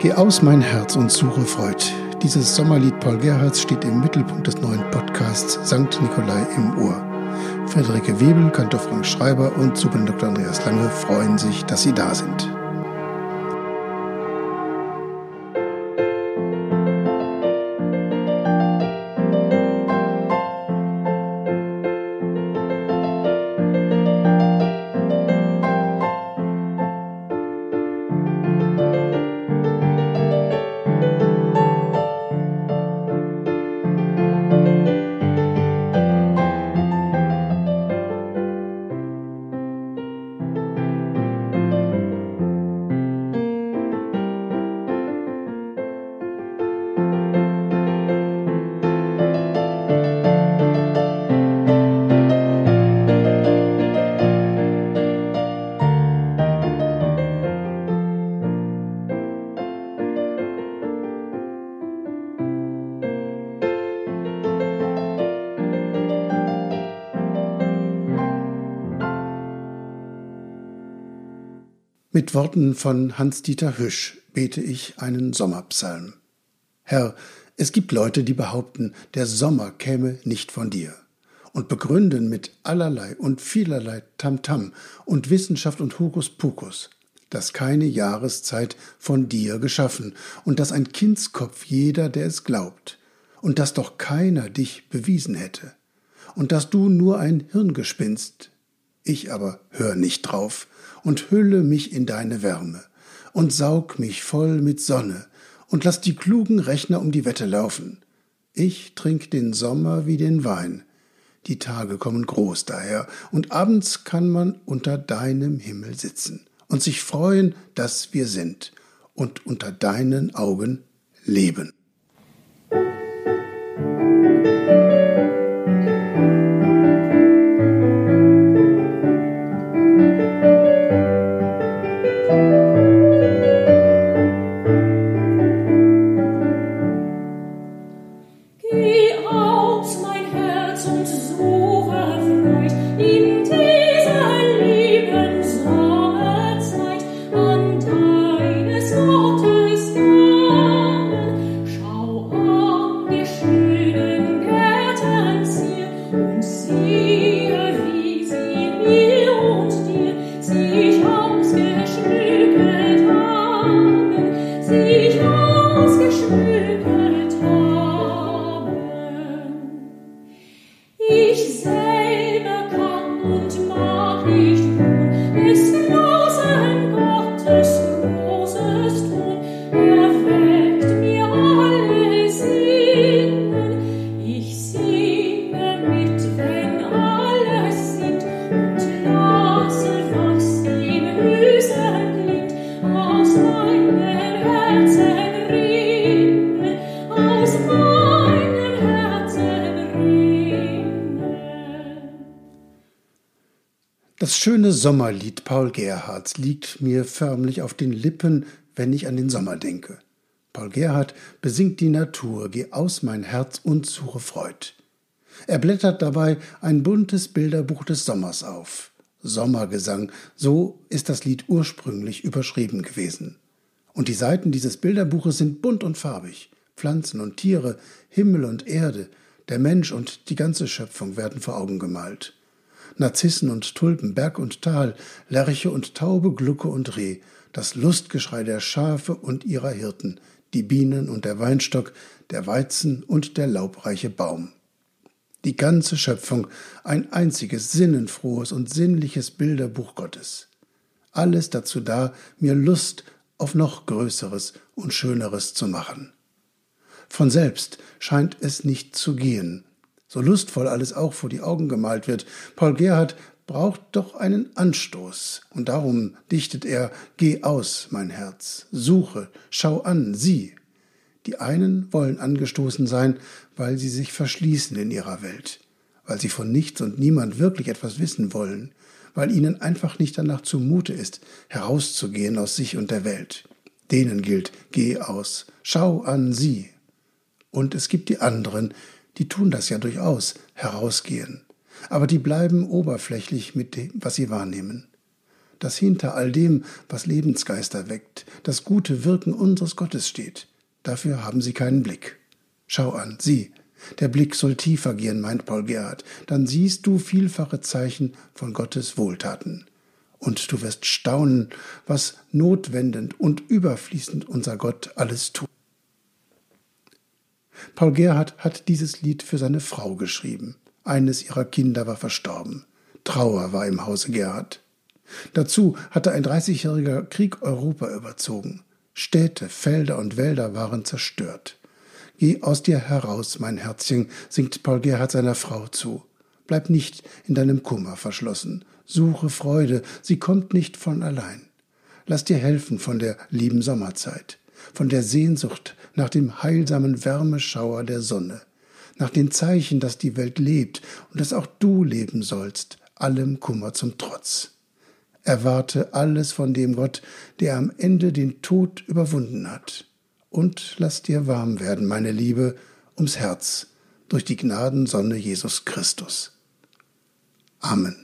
Geh aus mein Herz und suche Freud. Dieses Sommerlied Paul Gerhards steht im Mittelpunkt des neuen Podcasts Sankt Nikolai im Ohr. Friederike Webel, Kantor Frank Schreiber und Dr. Andreas Lange freuen sich, dass Sie da sind. Mit Worten von Hans-Dieter Hüsch bete ich einen Sommerpsalm. Herr, es gibt Leute, die behaupten, der Sommer käme nicht von dir und begründen mit allerlei und vielerlei Tamtam -Tam und Wissenschaft und Hokuspokus, dass keine Jahreszeit von dir geschaffen und dass ein Kindskopf jeder, der es glaubt, und dass doch keiner dich bewiesen hätte, und dass du nur ein Hirngespinst, ich aber hör nicht drauf, und hülle mich in deine Wärme und saug mich voll mit Sonne und lass die klugen Rechner um die Wette laufen. Ich trink den Sommer wie den Wein. Die Tage kommen groß daher, und abends kann man unter deinem Himmel sitzen und sich freuen, dass wir sind und unter deinen Augen leben. Das schöne Sommerlied Paul Gerhards liegt mir förmlich auf den Lippen, wenn ich an den Sommer denke. Paul Gerhard besingt die Natur, geh aus mein Herz und suche Freud. Er blättert dabei ein buntes Bilderbuch des Sommers auf. Sommergesang, so ist das Lied ursprünglich überschrieben gewesen. Und die Seiten dieses Bilderbuches sind bunt und farbig. Pflanzen und Tiere, Himmel und Erde, der Mensch und die ganze Schöpfung werden vor Augen gemalt. Narzissen und Tulpen, Berg und Tal, Lerche und Taube, Glucke und Reh, das Lustgeschrei der Schafe und ihrer Hirten, die Bienen und der Weinstock, der Weizen und der laubreiche Baum. Die ganze Schöpfung, ein einziges sinnenfrohes und sinnliches Bilderbuch Gottes. Alles dazu da, mir Lust auf noch Größeres und Schöneres zu machen. Von selbst scheint es nicht zu gehen, so lustvoll alles auch vor die Augen gemalt wird. Paul Gerhard braucht doch einen Anstoß, und darum dichtet er Geh aus, mein Herz, suche, schau an, sieh. Die einen wollen angestoßen sein, weil sie sich verschließen in ihrer Welt, weil sie von nichts und niemand wirklich etwas wissen wollen, weil ihnen einfach nicht danach zumute ist, herauszugehen aus sich und der Welt. Denen gilt, geh aus, schau an sie. Und es gibt die anderen, die tun das ja durchaus, herausgehen. Aber die bleiben oberflächlich mit dem, was sie wahrnehmen. dass hinter all dem, was Lebensgeister weckt, das gute Wirken unseres Gottes steht. Dafür haben sie keinen Blick. Schau an, sieh, der Blick soll tiefer gehen, meint Paul Gerhard, dann siehst du vielfache Zeichen von Gottes Wohltaten. Und du wirst staunen, was notwendend und überfließend unser Gott alles tut. Paul Gerhard hat dieses Lied für seine Frau geschrieben. Eines ihrer Kinder war verstorben. Trauer war im Hause Gerhard. Dazu hatte ein dreißigjähriger Krieg Europa überzogen. Städte, Felder und Wälder waren zerstört. Geh aus dir heraus, mein Herzchen, singt Paul Gerhard seiner Frau zu. Bleib nicht in deinem Kummer verschlossen. Suche Freude, sie kommt nicht von allein. Lass dir helfen von der lieben Sommerzeit, von der Sehnsucht nach dem heilsamen Wärmeschauer der Sonne, nach den Zeichen, dass die Welt lebt und dass auch du leben sollst, allem Kummer zum Trotz. Erwarte alles von dem Gott, der am Ende den Tod überwunden hat. Und lass dir warm werden, meine Liebe, ums Herz, durch die Gnadensonne Jesus Christus. Amen.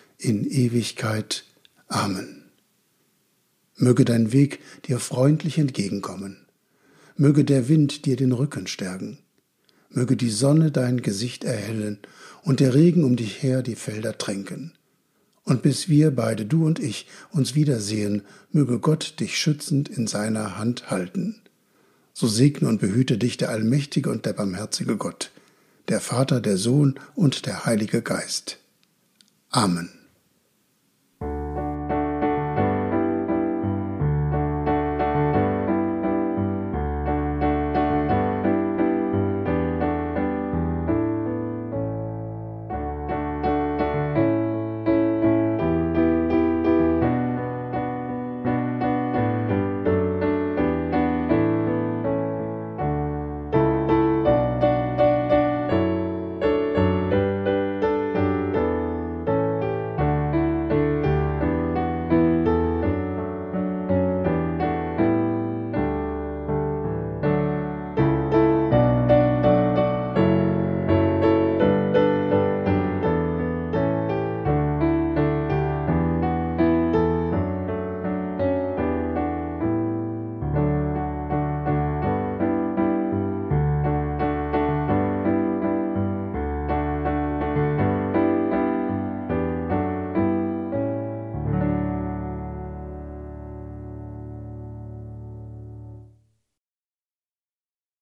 in Ewigkeit. Amen. Möge dein Weg dir freundlich entgegenkommen. Möge der Wind dir den Rücken stärken. Möge die Sonne dein Gesicht erhellen und der Regen um dich her die Felder tränken. Und bis wir beide, du und ich, uns wiedersehen, möge Gott dich schützend in seiner Hand halten. So segne und behüte dich der allmächtige und der barmherzige Gott, der Vater, der Sohn und der Heilige Geist. Amen.